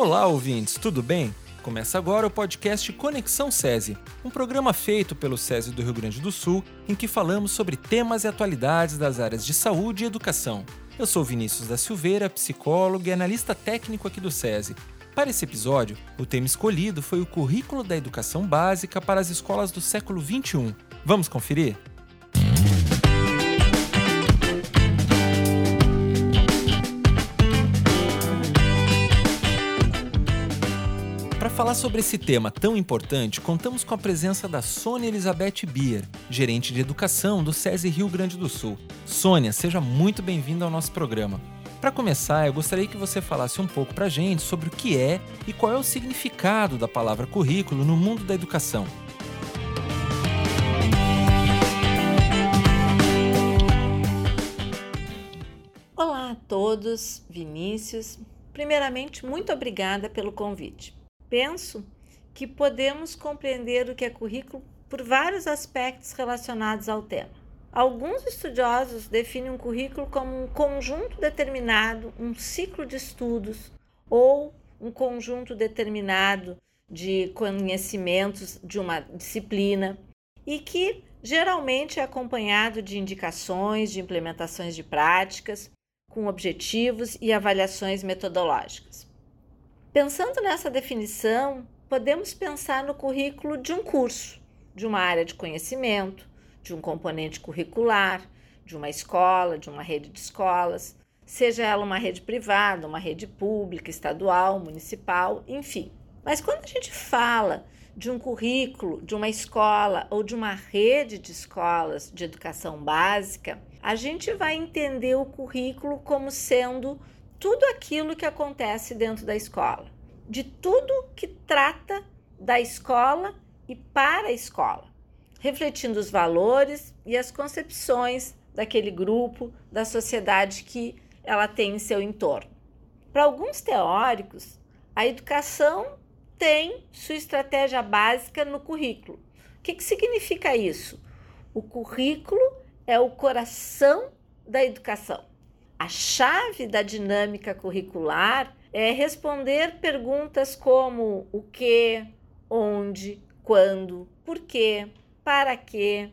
Olá, ouvintes, tudo bem? Começa agora o podcast Conexão SESI, um programa feito pelo SESI do Rio Grande do Sul, em que falamos sobre temas e atualidades das áreas de saúde e educação. Eu sou Vinícius da Silveira, psicólogo e analista técnico aqui do SESI. Para esse episódio, o tema escolhido foi o currículo da educação básica para as escolas do século XXI. Vamos conferir? Falar sobre esse tema tão importante, contamos com a presença da Sônia Elizabeth Bier, gerente de educação do SESI Rio Grande do Sul. Sônia, seja muito bem-vinda ao nosso programa. Para começar, eu gostaria que você falasse um pouco para a gente sobre o que é e qual é o significado da palavra currículo no mundo da educação. Olá a todos, Vinícius. Primeiramente, muito obrigada pelo convite. Penso que podemos compreender o que é currículo por vários aspectos relacionados ao tema. Alguns estudiosos definem um currículo como um conjunto determinado, um ciclo de estudos ou um conjunto determinado de conhecimentos de uma disciplina e que geralmente é acompanhado de indicações, de implementações de práticas, com objetivos e avaliações metodológicas. Pensando nessa definição, podemos pensar no currículo de um curso, de uma área de conhecimento, de um componente curricular, de uma escola, de uma rede de escolas, seja ela uma rede privada, uma rede pública, estadual, municipal, enfim. Mas quando a gente fala de um currículo, de uma escola ou de uma rede de escolas de educação básica, a gente vai entender o currículo como sendo tudo aquilo que acontece dentro da escola, de tudo que trata da escola e para a escola, refletindo os valores e as concepções daquele grupo, da sociedade que ela tem em seu entorno. Para alguns teóricos, a educação tem sua estratégia básica no currículo. O que, que significa isso? O currículo é o coração da educação. A chave da dinâmica curricular é responder perguntas como o que, onde, quando, por quê, para quê,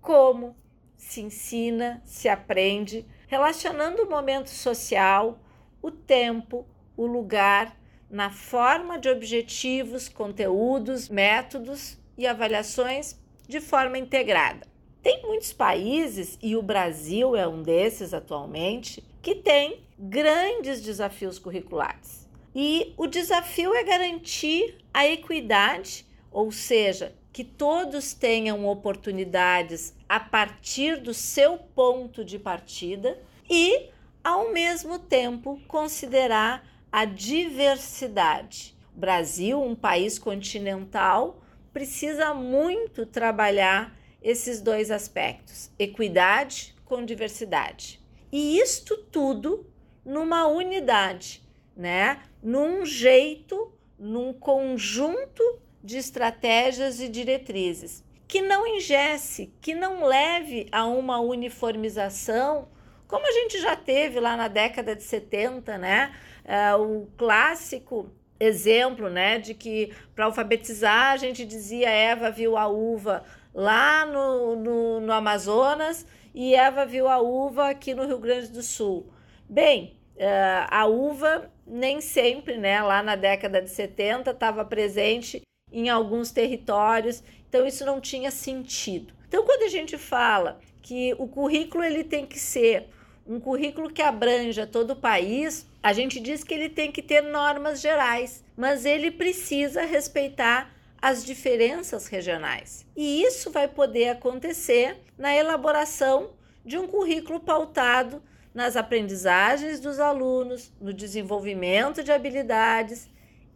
como se ensina, se aprende, relacionando o momento social, o tempo, o lugar, na forma de objetivos, conteúdos, métodos e avaliações de forma integrada. Tem muitos países, e o Brasil é um desses atualmente, que tem grandes desafios curriculares. E o desafio é garantir a equidade, ou seja, que todos tenham oportunidades a partir do seu ponto de partida e, ao mesmo tempo, considerar a diversidade. O Brasil, um país continental, precisa muito trabalhar esses dois aspectos: equidade com diversidade. E isto tudo numa unidade, né? Num jeito, num conjunto de estratégias e diretrizes que não engesse, que não leve a uma uniformização, como a gente já teve lá na década de 70, né? É, o clássico exemplo, né, de que para alfabetizar a gente dizia Eva viu a uva lá no, no, no Amazonas e Eva viu a uva aqui no Rio Grande do Sul. Bem, uh, a uva nem sempre, né, lá na década de 70, estava presente em alguns territórios, então isso não tinha sentido. Então, quando a gente fala que o currículo ele tem que ser um currículo que abranja todo o país, a gente diz que ele tem que ter normas gerais, mas ele precisa respeitar as diferenças regionais. E isso vai poder acontecer na elaboração de um currículo pautado nas aprendizagens dos alunos, no desenvolvimento de habilidades,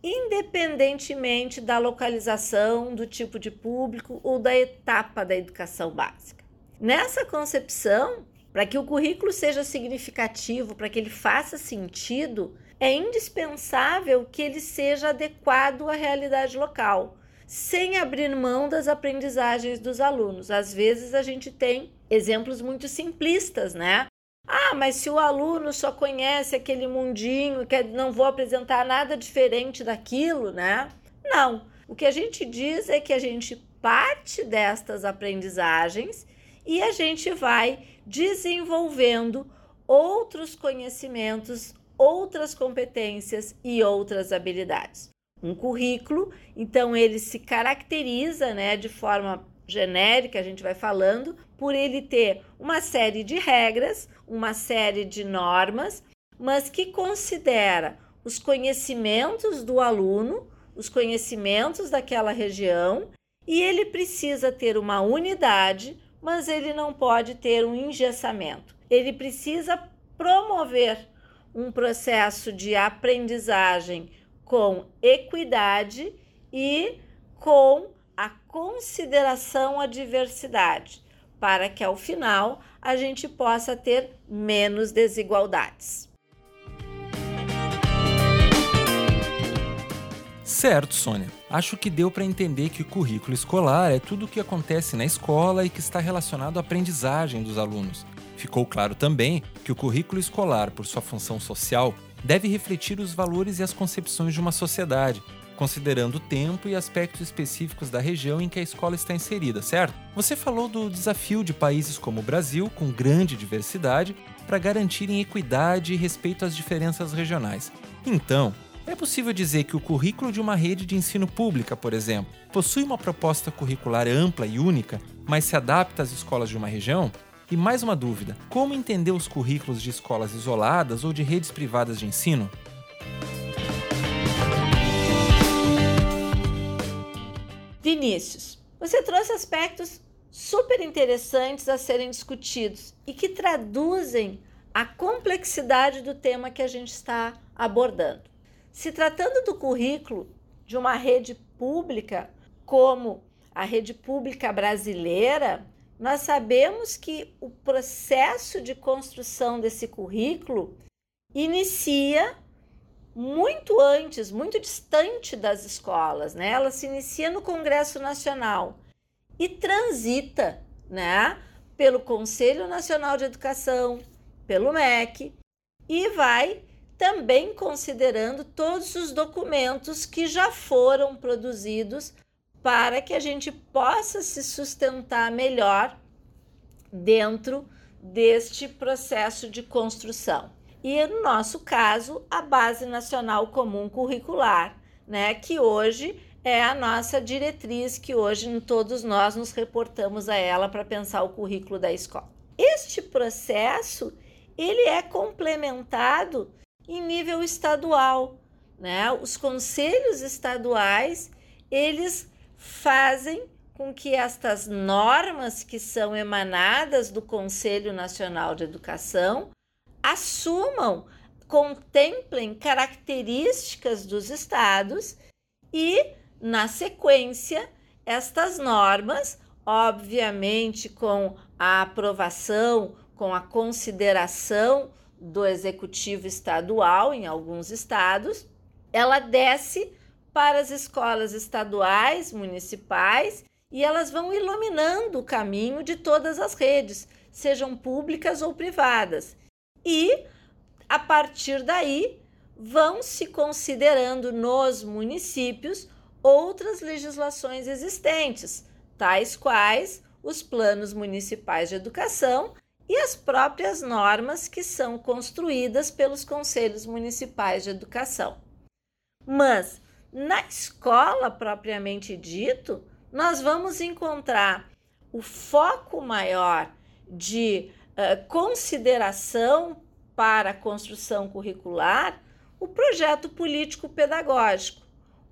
independentemente da localização, do tipo de público ou da etapa da educação básica. Nessa concepção, para que o currículo seja significativo, para que ele faça sentido, é indispensável que ele seja adequado à realidade local sem abrir mão das aprendizagens dos alunos. Às vezes a gente tem exemplos muito simplistas, né? Ah, mas se o aluno só conhece aquele mundinho, que não vou apresentar nada diferente daquilo, né? Não. O que a gente diz é que a gente parte destas aprendizagens e a gente vai desenvolvendo outros conhecimentos, outras competências e outras habilidades. Um currículo, então, ele se caracteriza né, de forma genérica, a gente vai falando, por ele ter uma série de regras, uma série de normas, mas que considera os conhecimentos do aluno, os conhecimentos daquela região, e ele precisa ter uma unidade, mas ele não pode ter um engessamento. Ele precisa promover um processo de aprendizagem com equidade e com a consideração à diversidade, para que ao final a gente possa ter menos desigualdades. Certo, Sônia. Acho que deu para entender que o currículo escolar é tudo o que acontece na escola e que está relacionado à aprendizagem dos alunos. Ficou claro também que o currículo escolar, por sua função social, deve refletir os valores e as concepções de uma sociedade, considerando o tempo e aspectos específicos da região em que a escola está inserida, certo? Você falou do desafio de países como o Brasil, com grande diversidade, para garantirem equidade e respeito às diferenças regionais. Então, é possível dizer que o currículo de uma rede de ensino pública, por exemplo, possui uma proposta curricular ampla e única, mas se adapta às escolas de uma região? E mais uma dúvida: como entender os currículos de escolas isoladas ou de redes privadas de ensino? Vinícius, você trouxe aspectos super interessantes a serem discutidos e que traduzem a complexidade do tema que a gente está abordando. Se tratando do currículo de uma rede pública, como a rede pública brasileira, nós sabemos que o processo de construção desse currículo inicia muito antes, muito distante das escolas, né? Ela se inicia no Congresso Nacional e transita, né, pelo Conselho Nacional de Educação, pelo MEC e vai também considerando todos os documentos que já foram produzidos para que a gente possa se sustentar melhor dentro deste processo de construção. E no nosso caso, a Base Nacional Comum Curricular, né, que hoje é a nossa diretriz, que hoje todos nós nos reportamos a ela para pensar o currículo da escola. Este processo ele é complementado em nível estadual, né? Os conselhos estaduais, eles fazem com que estas normas que são emanadas do Conselho Nacional de Educação assumam, contemplem características dos estados e, na sequência, estas normas, obviamente com a aprovação, com a consideração do executivo estadual em alguns estados, ela desce para as escolas estaduais, municipais, e elas vão iluminando o caminho de todas as redes, sejam públicas ou privadas. E a partir daí vão se considerando nos municípios outras legislações existentes, tais quais os planos municipais de educação e as próprias normas que são construídas pelos conselhos municipais de educação. Mas na escola propriamente dito, nós vamos encontrar o foco maior de uh, consideração para a construção curricular, o projeto político-pedagógico,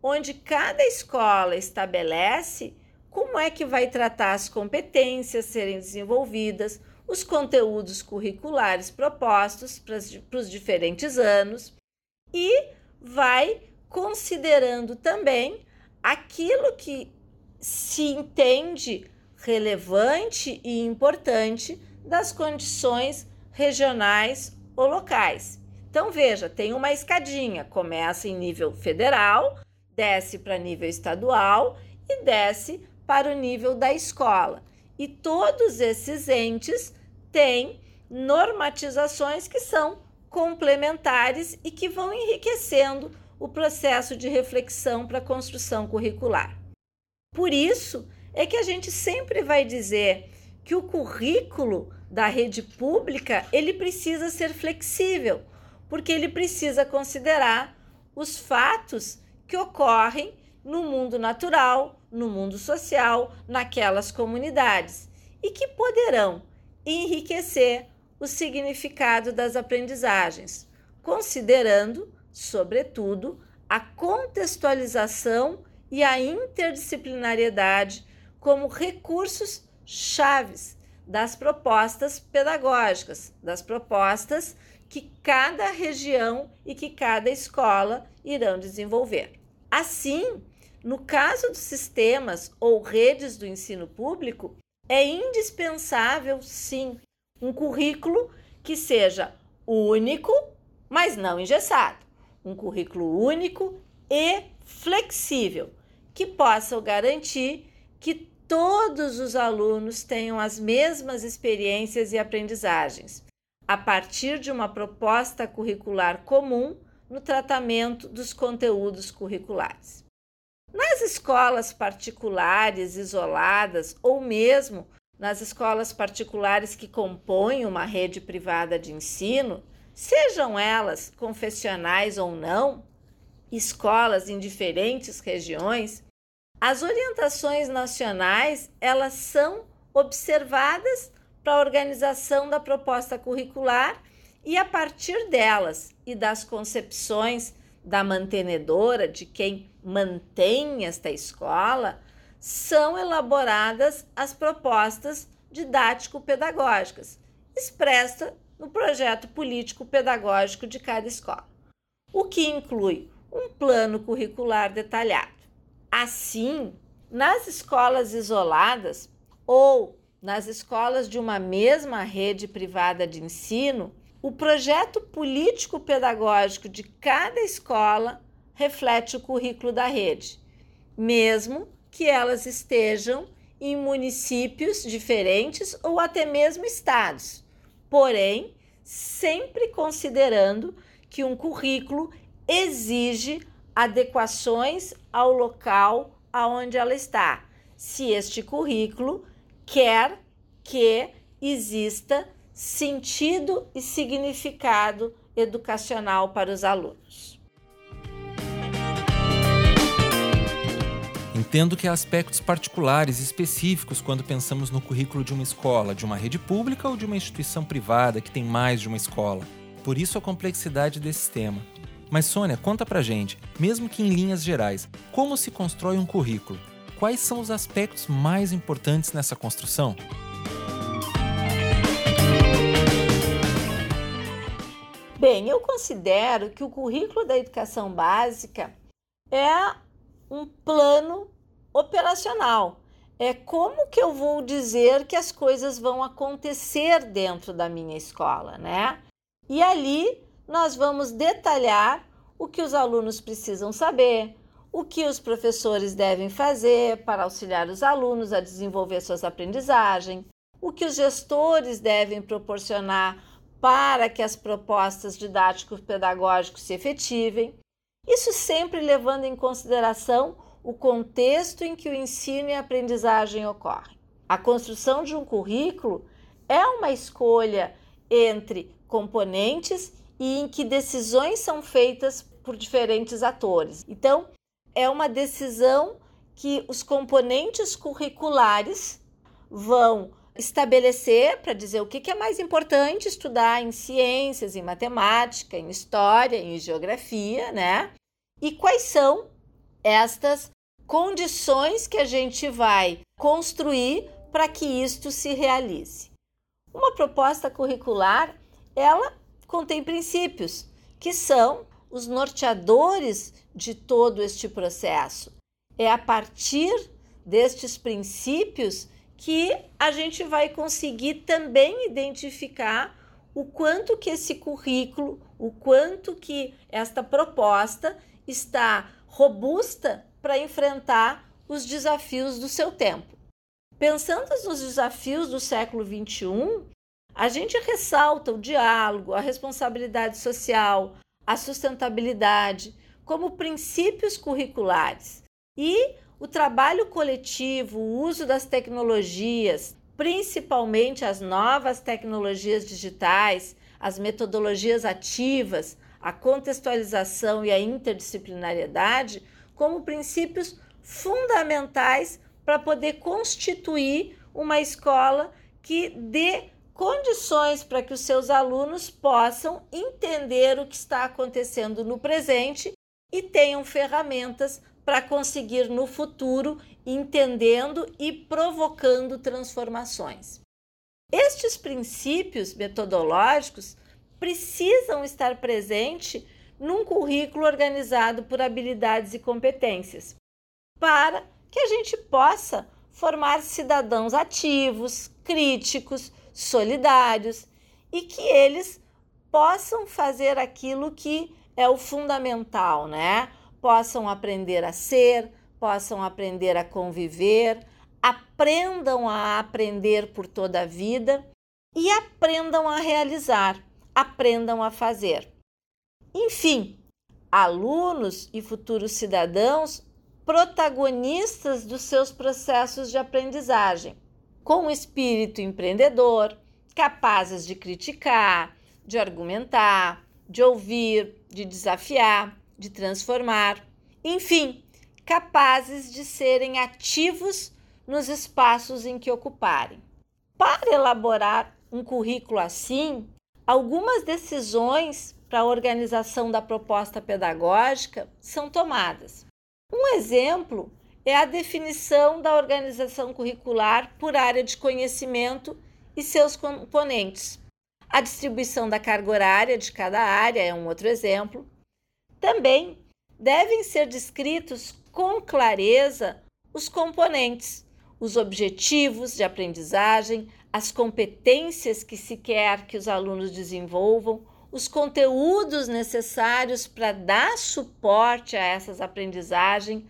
onde cada escola estabelece como é que vai tratar as competências serem desenvolvidas, os conteúdos curriculares propostos para os diferentes anos e vai considerando também aquilo que se entende relevante e importante das condições regionais ou locais. Então veja, tem uma escadinha, começa em nível federal, desce para nível estadual e desce para o nível da escola. E todos esses entes tem normatizações que são complementares e que vão enriquecendo o processo de reflexão para a construção curricular. Por isso é que a gente sempre vai dizer que o currículo da rede pública ele precisa ser flexível, porque ele precisa considerar os fatos que ocorrem no mundo natural, no mundo social, naquelas comunidades e que poderão enriquecer o significado das aprendizagens, considerando, sobretudo, a contextualização e a interdisciplinariedade como recursos chaves das propostas pedagógicas, das propostas que cada região e que cada escola irão desenvolver. Assim, no caso dos sistemas ou redes do ensino público, é indispensável, sim, um currículo que seja único, mas não engessado. Um currículo único e flexível, que possa garantir que todos os alunos tenham as mesmas experiências e aprendizagens, a partir de uma proposta curricular comum no tratamento dos conteúdos curriculares. Nas escolas particulares isoladas ou mesmo nas escolas particulares que compõem uma rede privada de ensino, sejam elas confessionais ou não, escolas em diferentes regiões, as orientações nacionais, elas são observadas para a organização da proposta curricular e a partir delas e das concepções da mantenedora, de quem mantém esta escola, são elaboradas as propostas didático-pedagógicas, expressa no projeto político-pedagógico de cada escola, o que inclui um plano curricular detalhado. Assim, nas escolas isoladas ou nas escolas de uma mesma rede privada de ensino, o projeto político-pedagógico de cada escola reflete o currículo da rede, mesmo que elas estejam em municípios diferentes ou até mesmo estados, porém, sempre considerando que um currículo exige adequações ao local aonde ela está, se este currículo quer que exista sentido e significado educacional para os alunos. Entendo que há aspectos particulares específicos quando pensamos no currículo de uma escola, de uma rede pública ou de uma instituição privada que tem mais de uma escola. Por isso a complexidade desse tema. Mas Sônia, conta pra gente, mesmo que em linhas gerais, como se constrói um currículo? Quais são os aspectos mais importantes nessa construção? Bem, eu considero que o currículo da educação básica é um plano operacional. É como que eu vou dizer que as coisas vão acontecer dentro da minha escola, né? E ali nós vamos detalhar o que os alunos precisam saber, o que os professores devem fazer para auxiliar os alunos a desenvolver suas aprendizagens, o que os gestores devem proporcionar para que as propostas didáticos pedagógicos se efetivem. Isso sempre levando em consideração o contexto em que o ensino e a aprendizagem ocorrem. A construção de um currículo é uma escolha entre componentes e em que decisões são feitas por diferentes atores. Então, é uma decisão que os componentes curriculares vão estabelecer para dizer o que é mais importante estudar em ciências, em matemática, em história, em geografia, né? E quais são estas condições que a gente vai construir para que isto se realize. Uma proposta curricular, ela contém princípios que são os norteadores de todo este processo. É a partir destes princípios que a gente vai conseguir também identificar o quanto que esse currículo, o quanto que esta proposta está robusta para enfrentar os desafios do seu tempo. Pensando nos desafios do século XXI, a gente ressalta o diálogo, a responsabilidade social, a sustentabilidade como princípios curriculares e o trabalho coletivo, o uso das tecnologias, principalmente as novas tecnologias digitais, as metodologias ativas, a contextualização e a interdisciplinariedade como princípios fundamentais para poder constituir uma escola que dê condições para que os seus alunos possam entender o que está acontecendo no presente e tenham ferramentas para conseguir no futuro entendendo e provocando transformações. Estes princípios metodológicos precisam estar presentes num currículo organizado por habilidades e competências, para que a gente possa formar cidadãos ativos, críticos, solidários e que eles possam fazer aquilo que é o fundamental, né? Possam aprender a ser, possam aprender a conviver, aprendam a aprender por toda a vida e aprendam a realizar, aprendam a fazer. Enfim, alunos e futuros cidadãos protagonistas dos seus processos de aprendizagem, com espírito empreendedor, capazes de criticar, de argumentar, de ouvir, de desafiar, de transformar, enfim, capazes de serem ativos nos espaços em que ocuparem. Para elaborar um currículo assim, algumas decisões para a organização da proposta pedagógica são tomadas. Um exemplo é a definição da organização curricular por área de conhecimento e seus componentes. A distribuição da carga horária de cada área é um outro exemplo. Também devem ser descritos com clareza os componentes, os objetivos de aprendizagem, as competências que se quer que os alunos desenvolvam, os conteúdos necessários para dar suporte a essas aprendizagens,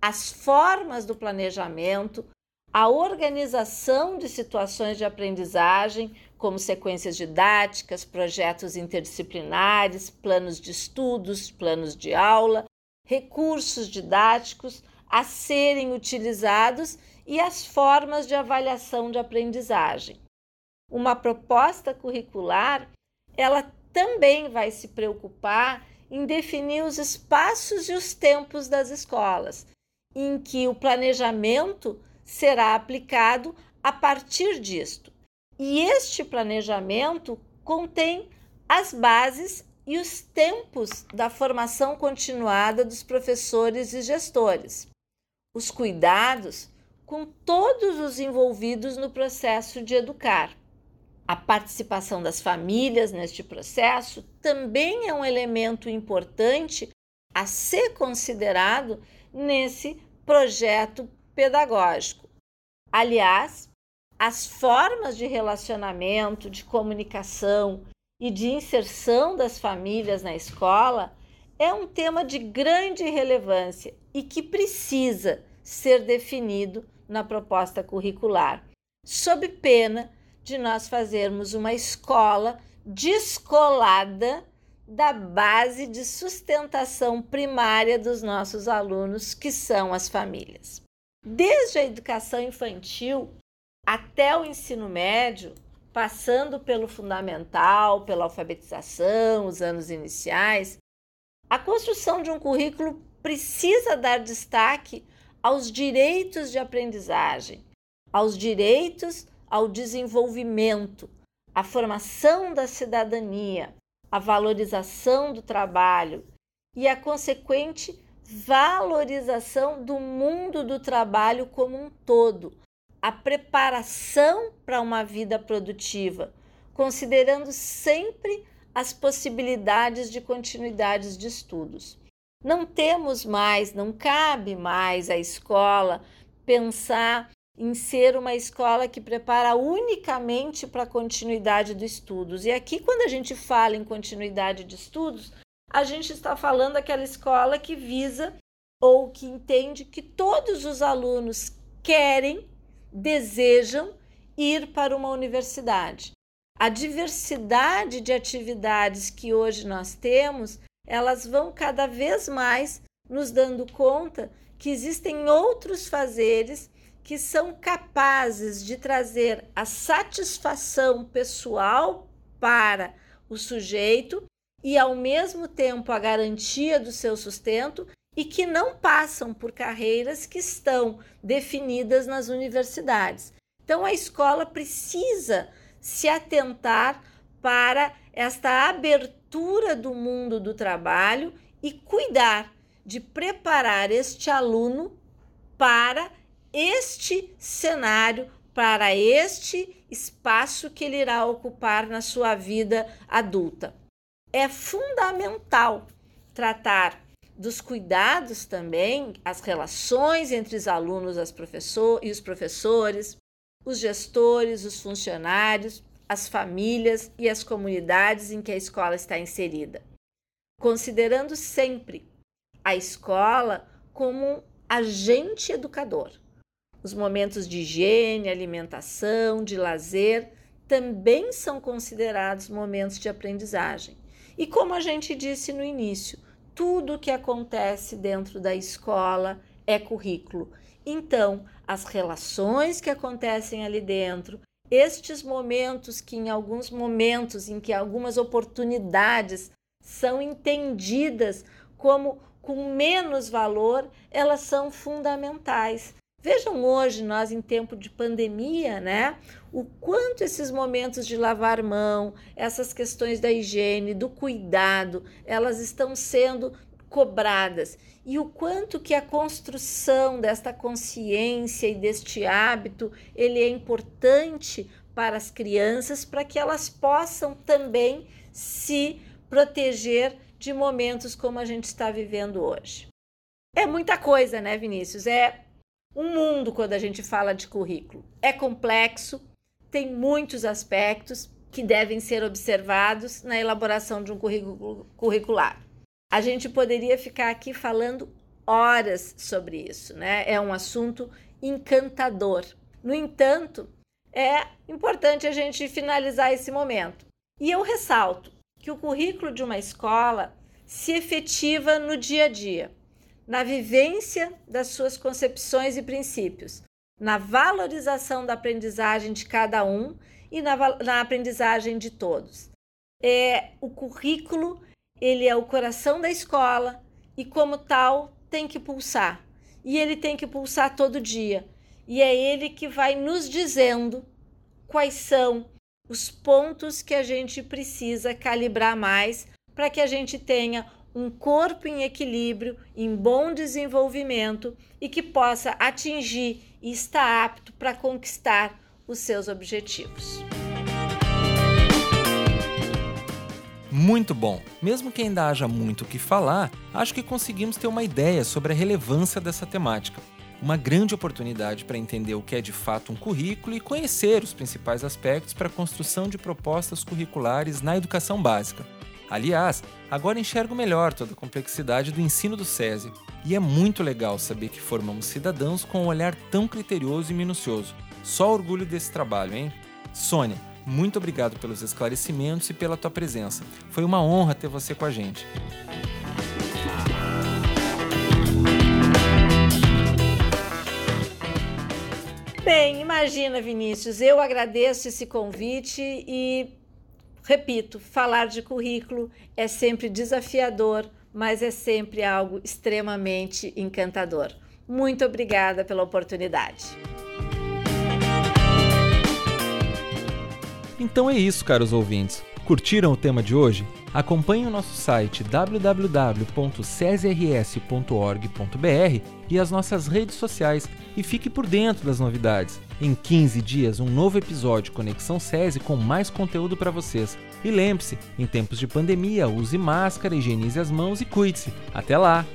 as formas do planejamento, a organização de situações de aprendizagem, como sequências didáticas, projetos interdisciplinares, planos de estudos, planos de aula, recursos didáticos a serem utilizados e as formas de avaliação de aprendizagem. Uma proposta curricular, ela também vai se preocupar em definir os espaços e os tempos das escolas, em que o planejamento será aplicado a partir disto. E este planejamento contém as bases e os tempos da formação continuada dos professores e gestores, os cuidados com todos os envolvidos no processo de educar. A participação das famílias neste processo também é um elemento importante a ser considerado nesse projeto pedagógico. Aliás, as formas de relacionamento, de comunicação e de inserção das famílias na escola é um tema de grande relevância e que precisa ser definido na proposta curricular, sob pena de nós fazermos uma escola descolada da base de sustentação primária dos nossos alunos, que são as famílias. Desde a educação infantil até o ensino médio, passando pelo fundamental, pela alfabetização, os anos iniciais, a construção de um currículo precisa dar destaque aos direitos de aprendizagem, aos direitos ao desenvolvimento, à formação da cidadania, à valorização do trabalho e à consequente valorização do mundo do trabalho como um todo, a preparação para uma vida produtiva, considerando sempre as possibilidades de continuidades de estudos. Não temos mais, não cabe mais à escola pensar em ser uma escola que prepara unicamente para a continuidade dos estudos. E aqui, quando a gente fala em continuidade de estudos, a gente está falando daquela escola que visa ou que entende que todos os alunos querem, desejam ir para uma universidade. a diversidade de atividades que hoje nós temos, elas vão cada vez mais nos dando conta que existem outros fazeres que são capazes de trazer a satisfação pessoal para o sujeito e, ao mesmo tempo, a garantia do seu sustento e que não passam por carreiras que estão definidas nas universidades. Então, a escola precisa se atentar para esta abertura do mundo do trabalho e cuidar de preparar este aluno para este cenário, para este espaço que ele irá ocupar na sua vida adulta. É fundamental tratar dos cuidados também, as relações entre os alunos as professor, e os professores, os gestores, os funcionários, as famílias e as comunidades em que a escola está inserida, considerando sempre a escola como um agente educador. Os momentos de higiene, alimentação, de lazer também são considerados momentos de aprendizagem. E como a gente disse no início, tudo o que acontece dentro da escola é currículo. Então, as relações que acontecem ali dentro, estes momentos que em alguns momentos em que algumas oportunidades são entendidas como com menos valor, elas são fundamentais. Vejam hoje, nós em tempo de pandemia, né? O quanto esses momentos de lavar mão, essas questões da higiene, do cuidado, elas estão sendo cobradas e o quanto que a construção desta consciência e deste hábito ele é importante para as crianças para que elas possam também se proteger de momentos como a gente está vivendo hoje. É muita coisa, né, Vinícius? É um mundo quando a gente fala de currículo. É complexo, tem muitos aspectos que devem ser observados na elaboração de um currículo curricular. A gente poderia ficar aqui falando horas sobre isso, né? É um assunto encantador. No entanto, é importante a gente finalizar esse momento. E eu ressalto que o currículo de uma escola se efetiva no dia a dia, na vivência das suas concepções e princípios, na valorização da aprendizagem de cada um e na, na aprendizagem de todos. É o currículo, ele é o coração da escola e como tal tem que pulsar. E ele tem que pulsar todo dia. E é ele que vai nos dizendo quais são os pontos que a gente precisa calibrar mais para que a gente tenha um corpo em equilíbrio, em bom desenvolvimento e que possa atingir e estar apto para conquistar os seus objetivos. Muito bom! Mesmo que ainda haja muito o que falar, acho que conseguimos ter uma ideia sobre a relevância dessa temática uma grande oportunidade para entender o que é de fato um currículo e conhecer os principais aspectos para a construção de propostas curriculares na educação básica. Aliás, agora enxergo melhor toda a complexidade do ensino do SESI, e é muito legal saber que formamos cidadãos com um olhar tão criterioso e minucioso. Só orgulho desse trabalho, hein? Sônia, muito obrigado pelos esclarecimentos e pela tua presença. Foi uma honra ter você com a gente. Bem, imagina, Vinícius, eu agradeço esse convite e repito, falar de currículo é sempre desafiador, mas é sempre algo extremamente encantador. Muito obrigada pela oportunidade. Então é isso, caros ouvintes. Curtiram o tema de hoje? Acompanhe o nosso site www.cesrs.org.br e as nossas redes sociais e fique por dentro das novidades. Em 15 dias, um novo episódio Conexão SESI com mais conteúdo para vocês. E lembre-se, em tempos de pandemia, use máscara, higienize as mãos e cuide-se. Até lá!